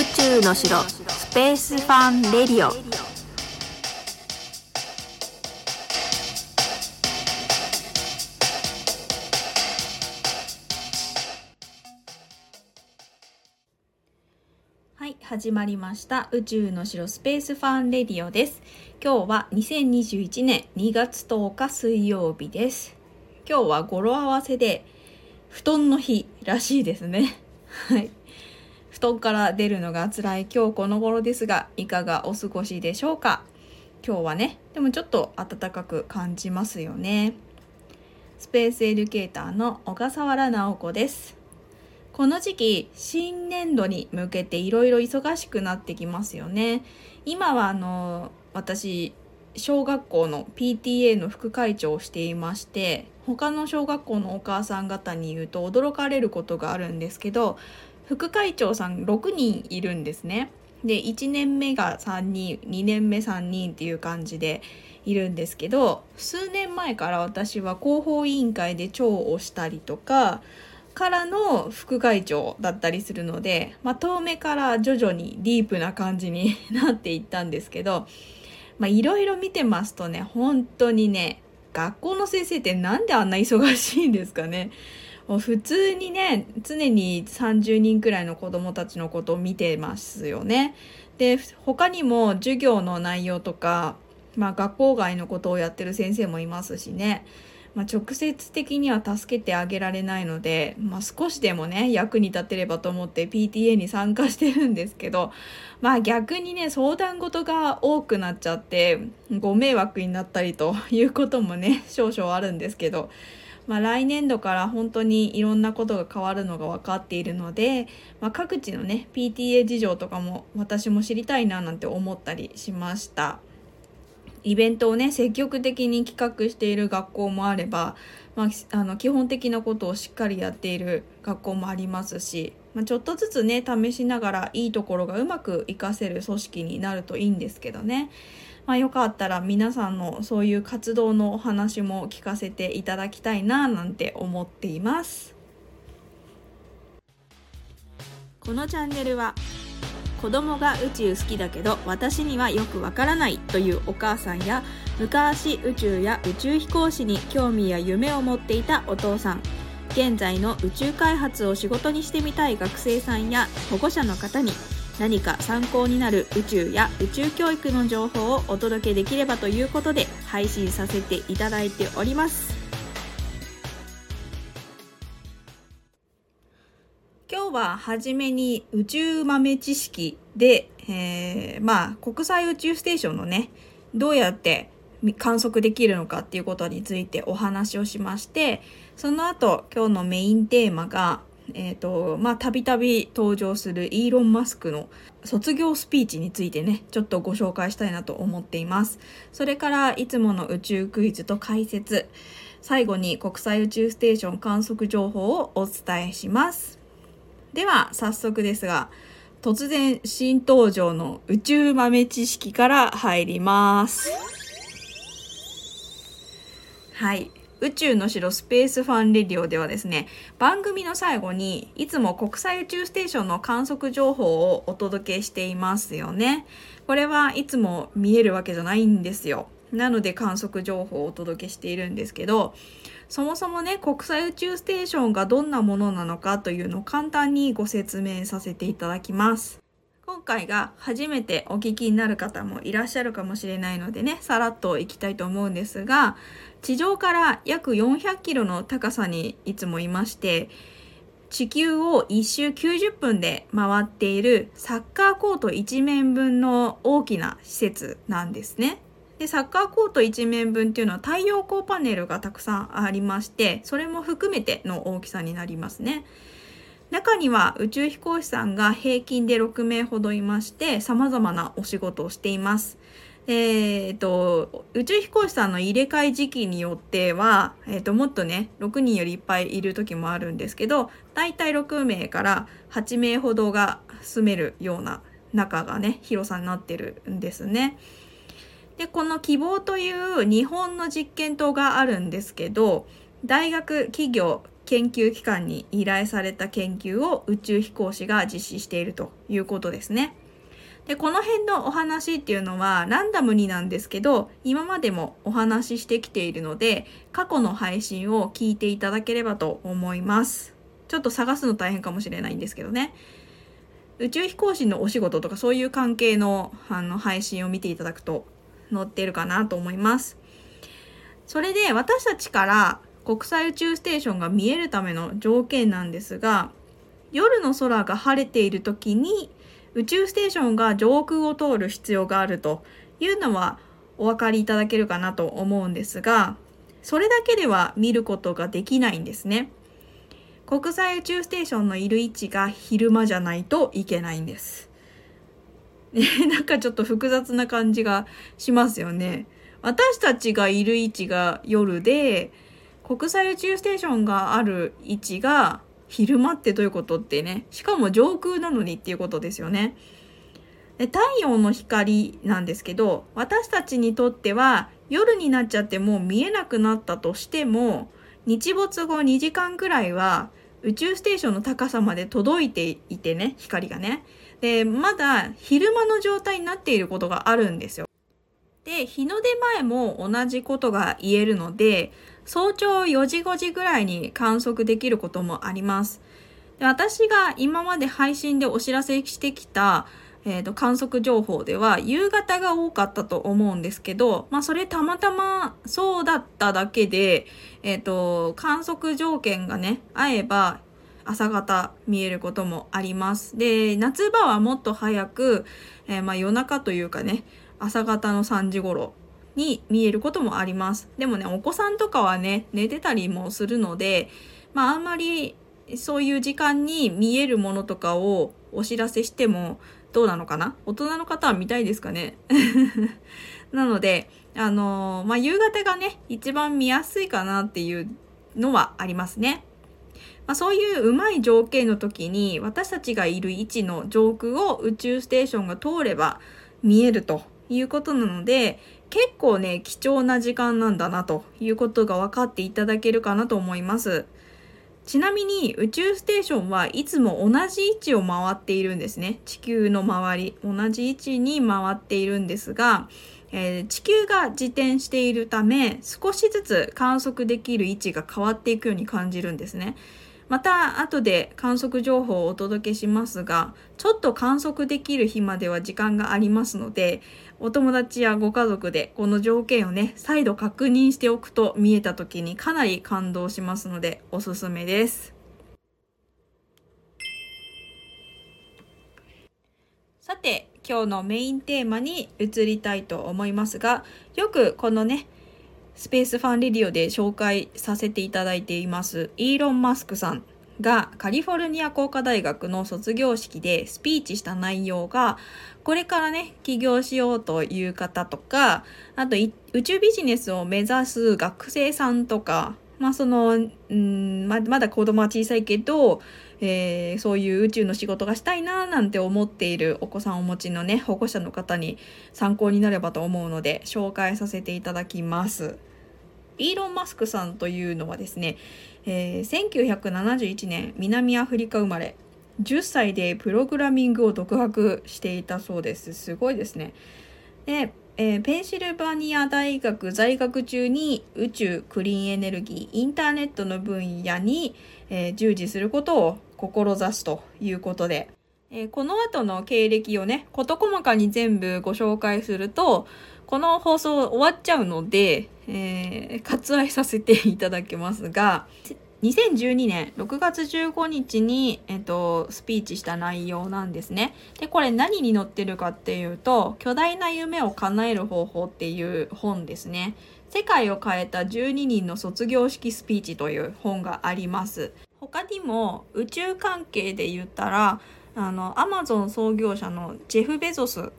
宇宙の城スペースファンレディオ。はい始まりました。宇宙の城スペースファンレディオです。今日は2021年2月10日水曜日です。今日は語呂合わせで布団の日らしいですね。はい。布団から出るのが辛い今日この頃ですがいかがお過ごしでしょうか？今日はねでもちょっと暖かく感じますよね。スペースエデュケーターの小笠原直子です。この時期新年度に向けていろいろ忙しくなってきますよね。今はあの私小学校の PTA の副会長をしていまして他の小学校のお母さん方に言うと驚かれることがあるんですけど副会長さん6人いるんですね。で1年目が3人2年目3人っていう感じでいるんですけど数年前から私は広報委員会で長をしたりとかからの副会長だったりするので、まあ、遠目から徐々にディープな感じになっていったんですけどいろいろ見てますとね本当にね学校の先生ってなんであんな忙しいんですかねもう普通にね常に30人くらいの子どもたちのことを見てますよね。で他にも授業の内容とか、まあ、学校外のことをやってる先生もいますしね、まあ、直接的には助けてあげられないので、まあ、少しでもね役に立てればと思って PTA に参加してるんですけど、まあ、逆にね相談事が多くなっちゃってご迷惑になったりということもね少々あるんですけど。まあ、来年度から本当にいろんなことが変わるのが分かっているので、まあ、各地のね PTA 事情とかも私も知りたいななんて思ったりしました。イベントをね積極的に企画している学校もあれば、まあ、あの基本的なことをしっかりやっている学校もありますし、まあ、ちょっとずつね試しながらいいところがうまく活かせる組織になるといいんですけどね。まあ、よかったら皆さんのそういう活動のお話も聞かせていただきたいななんて思っていますこのチャンネルは子供が宇宙好きだけど私にはよくわからないというお母さんや昔宇宙や宇宙飛行士に興味や夢を持っていたお父さん現在の宇宙開発を仕事にしてみたい学生さんや保護者の方に何か参考になる宇宙や宇宙教育の情報をお届けできればということで配信させていただいております。今日は初めに宇宙豆知識で、えー、まあ国際宇宙ステーションのねどうやって観測できるのかっていうことについてお話をしましてその後今日のメインテーマがえっ、ー、と、まあ、たびたび登場するイーロン・マスクの卒業スピーチについてね、ちょっとご紹介したいなと思っています。それから、いつもの宇宙クイズと解説、最後に国際宇宙ステーション観測情報をお伝えします。では、早速ですが、突然新登場の宇宙豆知識から入ります。はい。宇宙の城スペースファンレディオではですね、番組の最後にいつも国際宇宙ステーションの観測情報をお届けしていますよね。これはいつも見えるわけじゃないんですよ。なので観測情報をお届けしているんですけど、そもそもね、国際宇宙ステーションがどんなものなのかというのを簡単にご説明させていただきます。今回が初めてお聞きになる方もいらっしゃるかもしれないのでね、さらっといきたいと思うんですが、地上から約400キロの高さにいつもいまして、地球を1周90分で回っているサッカーコート1面分の大きな施設なんですね。で、サッカーコート1面分っていうのは太陽光パネルがたくさんありまして、それも含めての大きさになりますね。中には宇宙飛行士さんが平均で6名ほどいまして様々なお仕事をしています。えー、と宇宙飛行士さんの入れ替え時期によっては、えー、ともっとね6人よりいっぱいいる時もあるんですけど大体6名から8名ほどが住めるような中がね広さになってるんですね。でこの希望という日本の実験棟があるんですけど大学企業研究機関に依頼された研究を宇宙飛行士が実施しているということですね。でこの辺のお話っていうのはランダムになんですけど今までもお話ししてきているので過去の配信を聞いていただければと思います。ちょっと探すの大変かもしれないんですけどね。宇宙飛行士のお仕事とかそういう関係のあの配信を見ていただくと載ってるかなと思います。それで私たちから国際宇宙ステーションが見えるための条件なんですが夜の空が晴れている時に宇宙ステーションが上空を通る必要があるというのはお分かりいただけるかなと思うんですがそれだけでは見ることができないんですね。国際宇宙ステーションのいる位置が昼間じゃないといけないんです。なんかちょっと複雑な感じがしますよね。私たちがいる位置が夜で国際宇宙ステーションがある位置が昼間ってどういうことってねしかも上空なのにっていうことですよね。で太陽の光なんですけど私たちにとっては夜になっちゃってもう見えなくなったとしても日没後2時間くらいは宇宙ステーションの高さまで届いていてね光がねでまだ昼間の状態になっていることがあるんですよで日の出前も同じことが言えるので早朝4時5時ぐらいに観測できることもあります。で私が今まで配信でお知らせしてきた、えーと、観測情報では夕方が多かったと思うんですけど、まあ、それたまたまそうだっただけで、えーと、観測条件がね合えば朝方見えることもあります。で夏場はもっと早く、えー、まあ、夜中というかね朝方の3時頃に見えることもあります。でもね、お子さんとかはね、寝てたりもするので、まああんまりそういう時間に見えるものとかをお知らせしてもどうなのかな？大人の方は見たいですかね？なので、あのー、まあ夕方がね、一番見やすいかなっていうのはありますね。まあ、そういううまい条件の時に私たちがいる位置の上空を宇宙ステーションが通れば見えるということなので結構ね、貴重な時間なんだなということが分かっていただけるかなと思います。ちなみに宇宙ステーションはいつも同じ位置を回っているんですね。地球の周り、同じ位置に回っているんですが、えー、地球が自転しているため少しずつ観測できる位置が変わっていくように感じるんですね。また後で観測情報をお届けしますがちょっと観測できる日までは時間がありますのでお友達やご家族でこの条件をね再度確認しておくと見えた時にかなり感動しますのでおすすめです。さて今日のメインテーマに移りたいと思いますがよくこのねスペースファンレディオで紹介させていただいていますイーロン・マスクさんがカリフォルニア工科大学の卒業式でスピーチした内容がこれからね起業しようという方とかあと宇宙ビジネスを目指す学生さんとかまあそのうんまだ子供は小さいけど、えー、そういう宇宙の仕事がしたいななんて思っているお子さんをお持ちのね保護者の方に参考になればと思うので紹介させていただきます。イーロン・マスクさんというのはですね、えー、1971年南アフリカ生まれ。10歳でプログラミングを独学していたそうです。すごいですね。で、えー、ペンシルバニア大学在学中に宇宙クリーンエネルギーインターネットの分野に、えー、従事することを志すということで、えー、この後の経歴をね事細かに全部ご紹介するとこの放送終わっちゃうので、えー、割愛させていただきますが、2012年6月15日に、えっと、スピーチした内容なんですね。で、これ何に載ってるかっていうと、巨大な夢を叶える方法っていう本ですね。世界を変えた12人の卒業式スピーチという本があります。他にも宇宙関係で言ったら、あの、アマゾン創業者のジェフ・ベゾス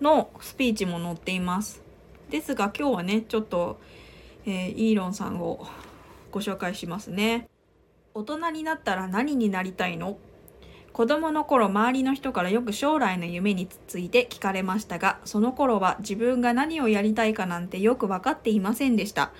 のスピーチも載っています。ですが今日はねちょっと、えー、イーロンさんをご紹介しますね。大人になったら何になりたいの？子供の頃周りの人からよく将来の夢について聞かれましたがその頃は自分が何をやりたいかなんてよく分かっていませんでした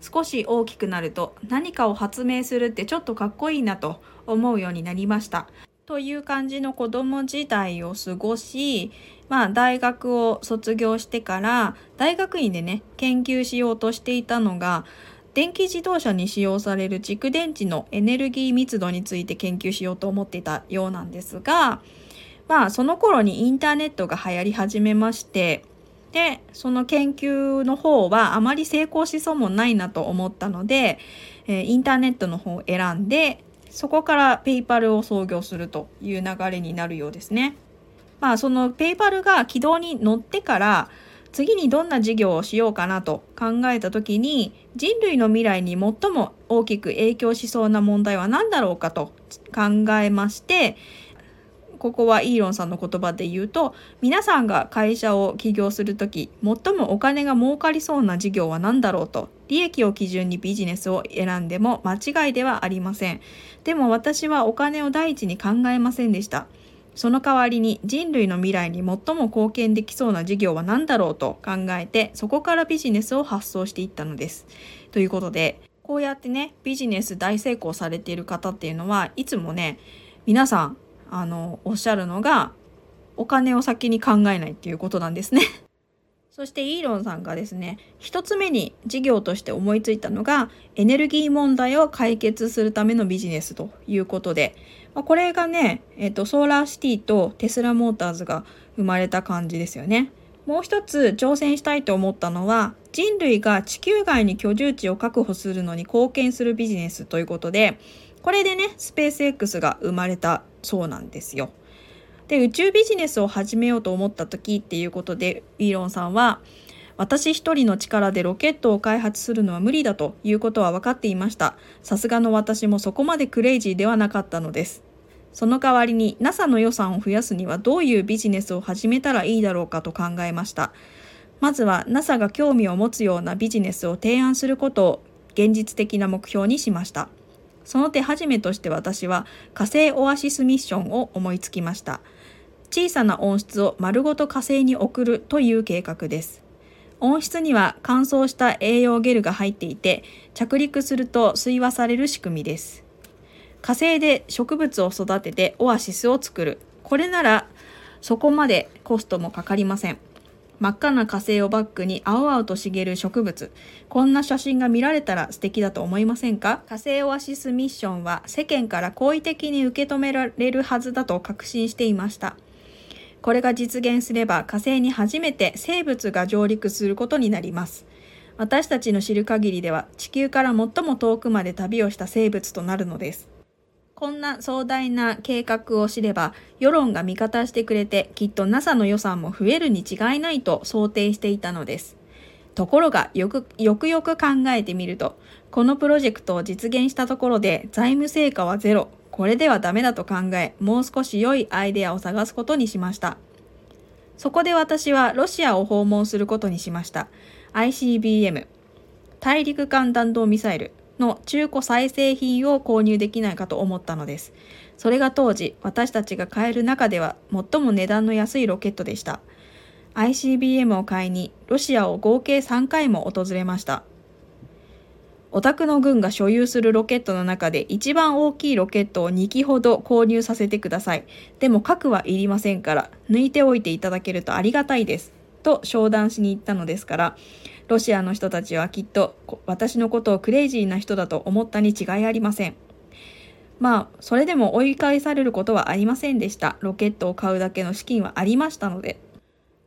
少し大きくなると何かを発明するってちょっとかっこいいなと思うようになりました。という感じの子供時代を過ごし、まあ大学を卒業してから大学院でね、研究しようとしていたのが、電気自動車に使用される蓄電池のエネルギー密度について研究しようと思っていたようなんですが、まあその頃にインターネットが流行り始めまして、で、その研究の方はあまり成功しそうもないなと思ったので、え、インターネットの方を選んで、そこからペイパルを創業するという流れになるようですね。まあそのペイパルが軌道に乗ってから次にどんな事業をしようかなと考えた時に人類の未来に最も大きく影響しそうな問題は何だろうかと考えましてここはイーロンさんの言葉で言うと皆さんが会社を起業する時最もお金が儲かりそうな事業は何だろうと利益を基準にビジネスを選んでも間違いではありません。でも私はお金を第一に考えませんでした。その代わりに人類の未来に最も貢献できそうな事業は何だろうと考えてそこからビジネスを発想していったのです。ということでこうやってねビジネス大成功されている方っていうのはいつもね皆さんあのおっしゃるのがお金を先に考えないっていうことなんですね そしてイーロンさんがですね一つ目に事業として思いついたのがエネルギー問題を解決するためのビジネスということで、まあ、これがね、えっと、ソーラーシティとテスラモーターズが生まれた感じですよね。もう一つ挑戦したいと思ったのは人類が地球外に居住地を確保するのに貢献するビジネスということでこれでねスペース X が生まれたそうなんですよ。で宇宙ビジネスを始めようと思った時っていうことでイーロンさんは私一人の力でロケットを開発するのは無理だということは分かっていました。さすがの私もそこまでクレイジーではなかったのです。その代わりに NASA の予算を増やすにはどういうビジネスを始めたらいいだろうかと考えました。まずは NASA が興味を持つようなビジネスを提案することを現実的な目標にしました。その手始めとして私は火星オアシスミッションを思いつきました。小さな温室を丸ごと火星に送るという計画です。温室には乾燥した栄養ゲルが入っていて、着陸すると水和される仕組みです。火星で植物を育ててオアシスを作る。これならそこまでコストもかかりません。真っ赤な火星をバックに青々と茂る植物。こんな写真が見られたら素敵だと思いませんか？火星オアシスミッションは世間から好意的に受け止められるはずだと確信していました。これが実現すれば火星に初めて生物が上陸することになります。私たちの知る限りでは地球から最も遠くまで旅をした生物となるのです。こんな壮大な計画を知れば、世論が味方してくれて、きっと NASA の予算も増えるに違いないと想定していたのです。ところが、よく、よくよく考えてみると、このプロジェクトを実現したところで財務成果はゼロ。これではダメだと考え、もう少し良いアイデアを探すことにしました。そこで私はロシアを訪問することにしました。ICBM、大陸間弾道ミサイル、の中古再生品を購入できないかと思ったのです。それが当時、私たちが買える中では最も値段の安いロケットでした。ICBM を買いにロシアを合計3回も訪れました。オタクの軍が所有するロケットの中で一番大きいロケットを2機ほど購入させてください。でも核はいりませんから、抜いておいていただけるとありがたいです。と商談しに行ったのですから、ロシアの人たちはきっと私のことをクレイジーな人だと思ったに違いありません。まあ、それでも追い返されることはありませんでした。ロケットを買うだけの資金はありましたので。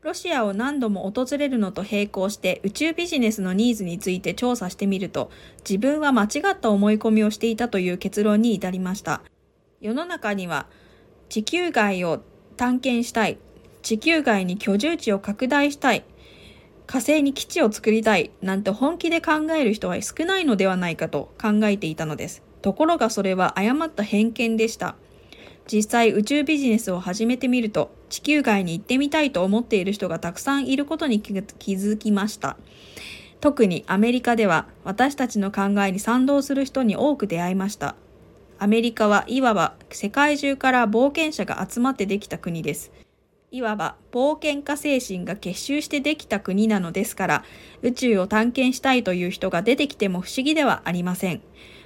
ロシアを何度も訪れるのと並行して宇宙ビジネスのニーズについて調査してみると、自分は間違った思い込みをしていたという結論に至りました。世の中には、地球外を探検したい、地球外に居住地を拡大したい、火星に基地を作りたいなんて本気で考える人は少ないのではないかと考えていたのです。ところがそれは誤った偏見でした。実際宇宙ビジネスを始めてみると地球外に行ってみたいと思っている人がたくさんいることに気づきました。特にアメリカでは私たちの考えに賛同する人に多く出会いました。アメリカはいわば世界中から冒険者が集まってできた国です。いわば冒険家精神が結集してできた国なのですから宇宙を探検したいという人が出てきても不思議ではありません。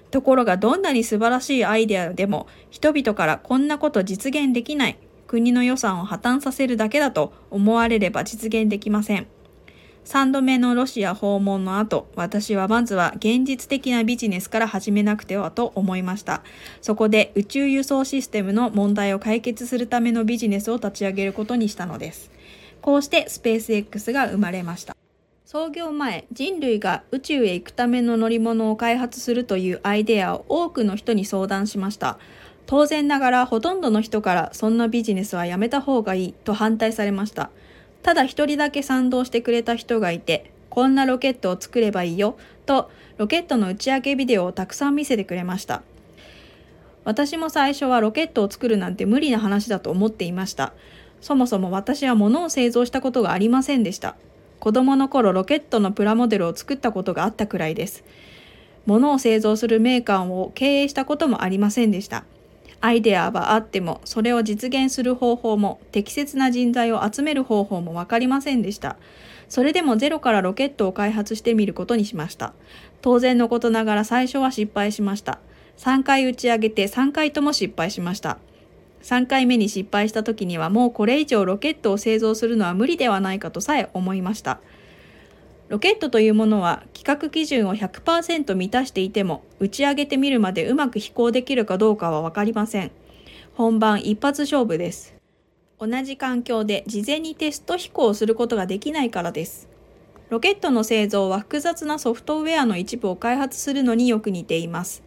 ところがどんなに素晴らしいアイデアでも人々からこんなこと実現できない国の予算を破綻させるだけだと思われれば実現できません。3度目のロシア訪問の後、私はまずは現実的なビジネスから始めなくてはと思いました。そこで宇宙輸送システムの問題を解決するためのビジネスを立ち上げることにしたのです。こうしてスペース X が生まれました。創業前、人類が宇宙へ行くための乗り物を開発するというアイデアを多くの人に相談しました。当然ながらほとんどの人からそんなビジネスはやめた方がいいと反対されました。ただ一人だけ賛同してくれた人がいて、こんなロケットを作ればいいよ、とロケットの打ち上げビデオをたくさん見せてくれました。私も最初はロケットを作るなんて無理な話だと思っていました。そもそも私は物を製造したことがありませんでした。子供の頃ロケットのプラモデルを作ったことがあったくらいです。物を製造するメーカーを経営したこともありませんでした。アイデアはあっても、それを実現する方法も、適切な人材を集める方法も分かりませんでした。それでもゼロからロケットを開発してみることにしました。当然のことながら最初は失敗しました。3回打ち上げて3回とも失敗しました。3回目に失敗した時にはもうこれ以上ロケットを製造するのは無理ではないかとさえ思いました。ロケットというものは規格基準を100%満たしていても打ち上げてみるまでうまく飛行できるかどうかは分かりません。本番一発勝負です。同じ環境で事前にテスト飛行することができないからです。ロケットの製造は複雑なソフトウェアの一部を開発するのによく似ています。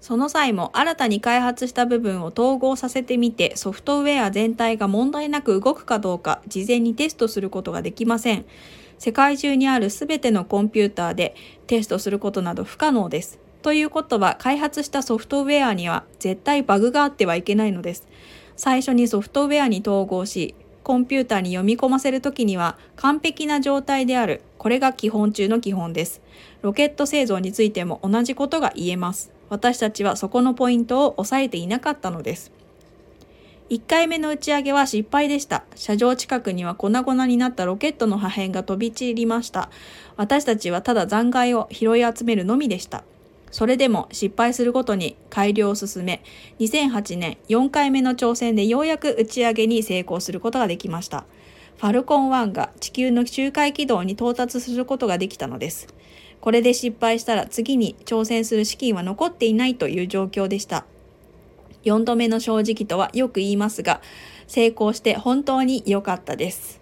その際も新たに開発した部分を統合させてみてソフトウェア全体が問題なく動くかどうか事前にテストすることができません。世界中にあるすべてのコンピューターでテストすることなど不可能です。ということは開発したソフトウェアには絶対バグがあってはいけないのです。最初にソフトウェアに統合し、コンピューターに読み込ませるときには完璧な状態である。これが基本中の基本です。ロケット製造についても同じことが言えます。私たちはそこのポイントを押さえていなかったのです。1回目の打ち上げは失敗でした。車上近くには粉々になったロケットの破片が飛び散りました。私たちはただ残骸を拾い集めるのみでした。それでも失敗するごとに改良を進め、2008年4回目の挑戦でようやく打ち上げに成功することができました。ファルコン1が地球の周回軌道に到達することができたのです。これで失敗したら次に挑戦する資金は残っていないという状況でした。4度目の正直とはよく言いますが、成功して本当に良かったです。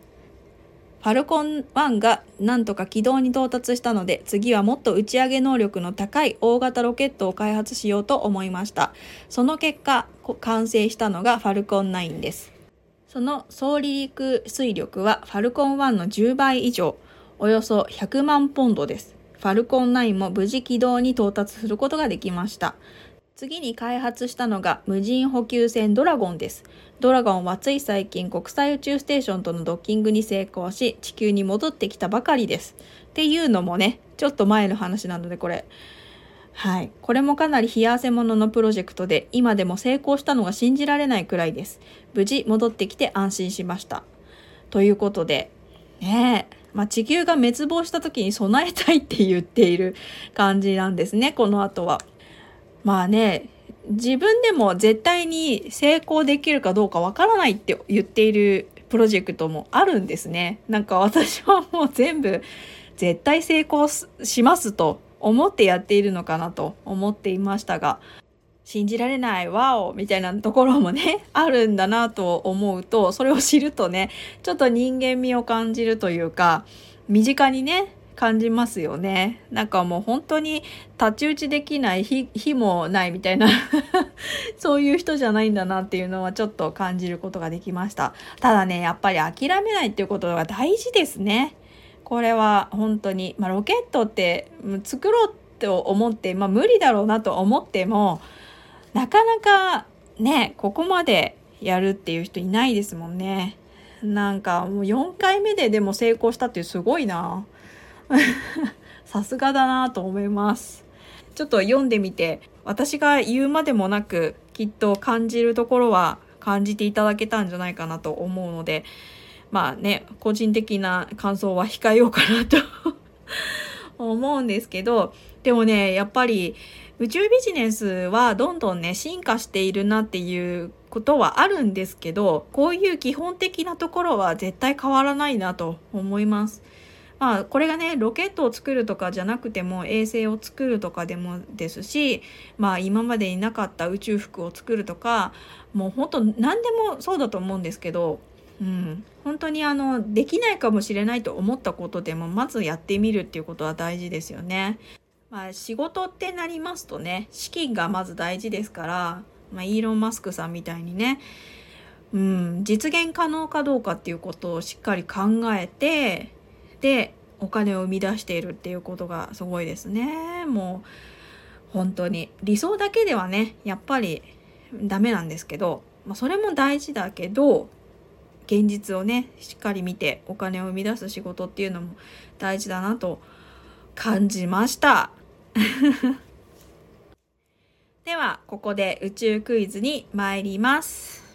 ファルコン1がなんとか軌道に到達したので、次はもっと打ち上げ能力の高い大型ロケットを開発しようと思いました。その結果、完成したのがファルコン9です。その総離陸水力はファルコン1の10倍以上、およそ100万ポンドです。ファルコン9も無事軌道に到達することができました。次に開発したのが無人補給船ドラゴンです。ドラゴンはつい最近国際宇宙ステーションとのドッキングに成功し地球に戻ってきたばかりです。っていうのもね、ちょっと前の話なのでこれ。はい。これもかなり冷や汗もののプロジェクトで今でも成功したのが信じられないくらいです。無事戻ってきて安心しました。ということで、ねえ。まあ、地球が滅亡した時に備えたいって言っている感じなんですね、この後は。まあね、自分でも絶対に成功できるかどうかわからないって言っているプロジェクトもあるんですね。なんか私はもう全部絶対成功しますと思ってやっているのかなと思っていましたが、信じられない、ワオみたいなところもね、あるんだなと思うと、それを知るとね、ちょっと人間味を感じるというか、身近にね、感じますよね。なんかもう本当に太刀打ちできない日日もないみたいな そういう人じゃないんだなっていうのはちょっと感じることができました。ただね、やっぱり諦めないっていうことが大事ですね。これは本当に、まあ、ロケットって作ろうと思って、まあ、無理だろうなと思っても、なかなかね、ここまでやるっていう人いないですもんね。なんかもう4回目ででも成功したってすごいな。さすがだなと思います。ちょっと読んでみて、私が言うまでもなく、きっと感じるところは感じていただけたんじゃないかなと思うのでまあね個人的な感想は控えようかなと 思うんですけどでもねやっぱり宇宙ビジネスはどんどんね進化しているなっていうことはあるんですけどこういう基本的なところは絶対変わらないなと思います。まあこれがねロケットを作るとかじゃなくても衛星を作るとかでもですしまあ今までになかった宇宙服を作るとかもう本当何でもそうだと思うんですけど、うん、本当にあのできないかもしれないと思ったことでもまずやってみるっていうことは大事ですよね。まあ仕事ってなりますとね資金がまず大事ですから、まあ、イーロン・マスクさんみたいにねうん、実現可能かどうかっていうことをしっかり考えてでお金を生み出しているっていうことがすごいですね。もう本当に。理想だけではねやっぱりダメなんですけど、まあ、それも大事だけど現実をねしっかり見てお金を生み出す仕事っていうのも大事だなと感じました。ではここで宇宙クイズに参ります。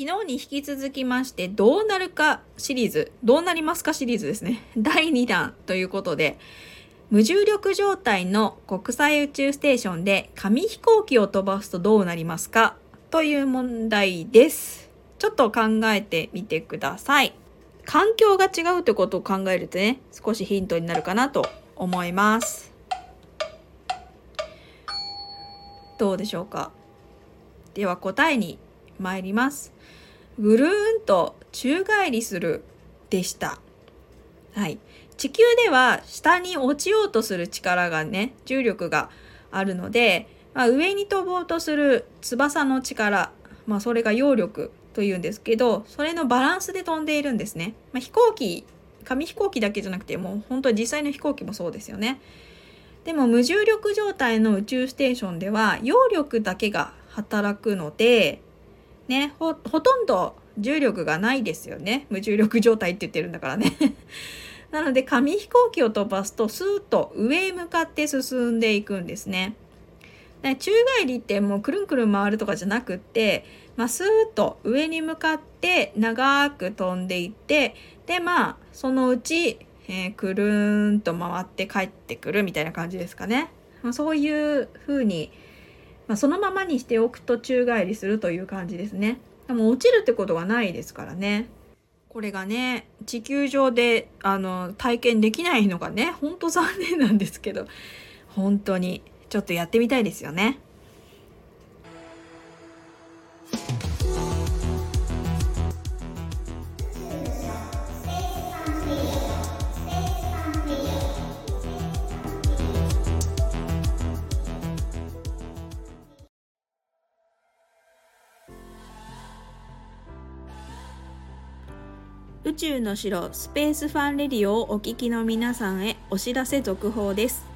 昨日に引き続きまして、どうなるかシリーズ、どうなりますかシリーズですね。第2弾ということで、無重力状態の国際宇宙ステーションで紙飛行機を飛ばすとどうなりますか？という問題です。ちょっと考えてみてください。環境が違うってことを考えるとね、少しヒントになるかなと思います。どうでしょうか？では答えに参ります。ぐるーんと宙返りするでした。はい。地球では下に落ちようとする力がね、重力があるので、まあ、上に飛ぼうとする翼の力、まあ、それが揚力というんですけど、それのバランスで飛んでいるんですね。まあ、飛行機、紙飛行機だけじゃなくて、もう本当に実際の飛行機もそうですよね。でも無重力状態の宇宙ステーションでは揚力だけが働くのでね、ほ、ほとんど重力がないですよね。無重力状態って言ってるんだからね。なので紙飛行機を飛ばすとスーッと上へ向かって進んでいくんですね。で宙返りってもうくるんくるん回るとかじゃなくって、まあ、スーッと上に向かって長く飛んでいってでまあそのうち、えー、くるんと回って帰ってくるみたいな感じですかね。まあ、そういう風にまあ、そのままにしておくと宙返りするという感じですね。でも落ちるってことがないですからね。これがね、地球上であの体験できないのがね、ほんと残念なんですけど、本当にちょっとやってみたいですよね。宙の城スペースファンレディオをお聞きの皆さんへお知らせ続報です。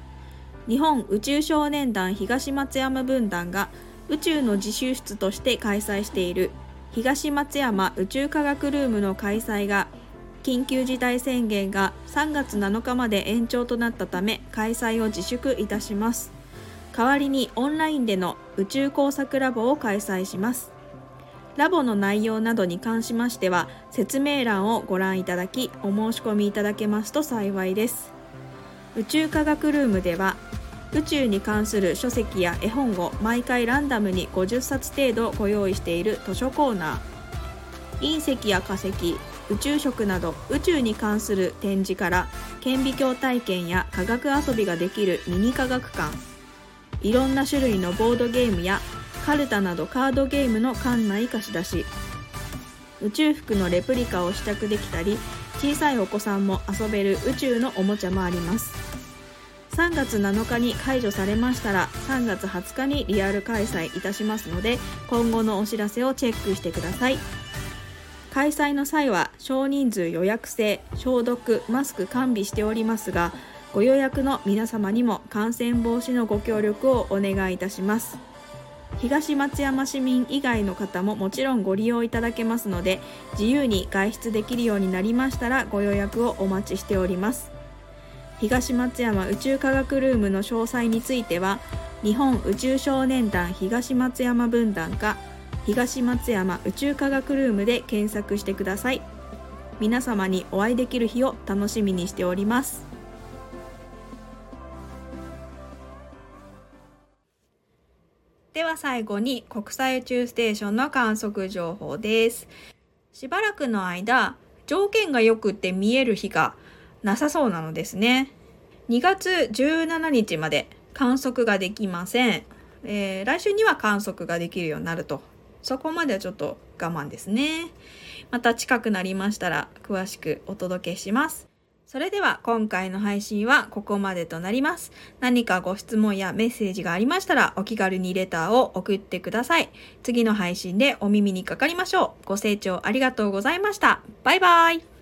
日本宇宙少年団東松山分団が宇宙の自習室として開催している東松山宇宙科学ルームの開催が緊急事態宣言が3月7日まで延長となったため開催を自粛いたします。代わりにオンラインでの宇宙工作ラボを開催します。ラボの内容などに関しましては説明欄をご覧いただきお申し込みいただけますと幸いです。宇宙科学ルームでは宇宙に関する書籍や絵本を毎回ランダムに50冊程度ご用意している図書コーナー。隕石や化石宇宙食など宇宙に関する展示から顕微鏡体験や科学遊びができるミニ科学館。いろんな種類のボードゲームやカルタなどカードゲームの館内貸し出し。宇宙服のレプリカを試着できたり小さいお子さんも遊べる宇宙のおもちゃもあります。3月7日に解除されましたら3月20日にリアル開催いたしますので今後のお知らせをチェックしてください。開催の際は少人数予約制消毒マスク完備しておりますがご予約の皆様にも感染防止のご協力をお願いいたします。東松山市民以外の方ももちろんご利用いただけますので自由に外出できるようになりましたらご予約をお待ちしております。東松山宇宙科学ルームの詳細については日本宇宙少年団東松山分団か東松山宇宙科学ルームで検索してください。皆様にお会いできる日を楽しみにしております。では最後に国際宇宙ステーションの観測情報ですしばらくの間条件が良くって見える日がなさそうなのですね2月17日まで観測ができません、えー、来週には観測ができるようになるとそこまではちょっと我慢ですね。また近くなりましたら詳しくお届けします。それでは今回の配信はここまでとなります。何かご質問やメッセージがありましたらお気軽にレターを送ってください。次の配信でお耳にかかりましょう。ご清聴ありがとうございました。バイバイ。